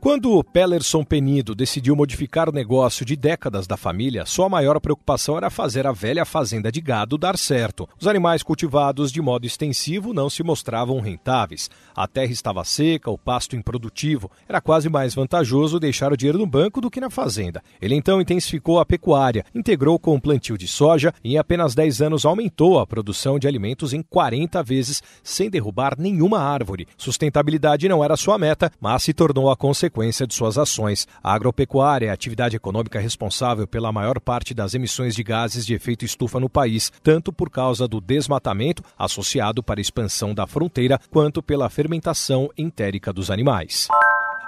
Quando Pellerson Penido decidiu modificar o negócio de décadas da família, sua maior preocupação era fazer a velha fazenda de gado dar certo. Os animais cultivados de modo extensivo não se mostravam rentáveis. A terra estava seca, o pasto improdutivo. Era quase mais vantajoso deixar o dinheiro no banco do que na fazenda. Ele então intensificou a pecuária, integrou com o plantio de soja e em apenas 10 anos aumentou a produção de alimentos em 40 vezes, sem derrubar nenhuma árvore. Sustentabilidade não era sua meta, mas se tornou a consequência consequência de suas ações. A agropecuária é a atividade econômica responsável pela maior parte das emissões de gases de efeito estufa no país, tanto por causa do desmatamento associado para a expansão da fronteira, quanto pela fermentação entérica dos animais.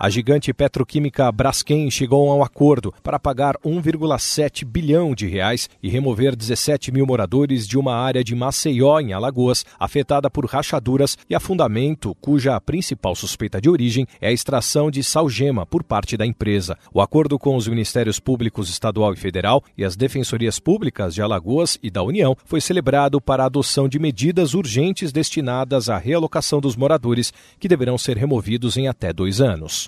A gigante petroquímica Braskem chegou a um acordo para pagar 1,7 bilhão de reais e remover 17 mil moradores de uma área de Maceió, em Alagoas, afetada por rachaduras e afundamento, cuja principal suspeita de origem é a extração de salgema por parte da empresa. O acordo com os Ministérios Públicos Estadual e Federal e as Defensorias Públicas de Alagoas e da União foi celebrado para a adoção de medidas urgentes destinadas à realocação dos moradores, que deverão ser removidos em até dois anos.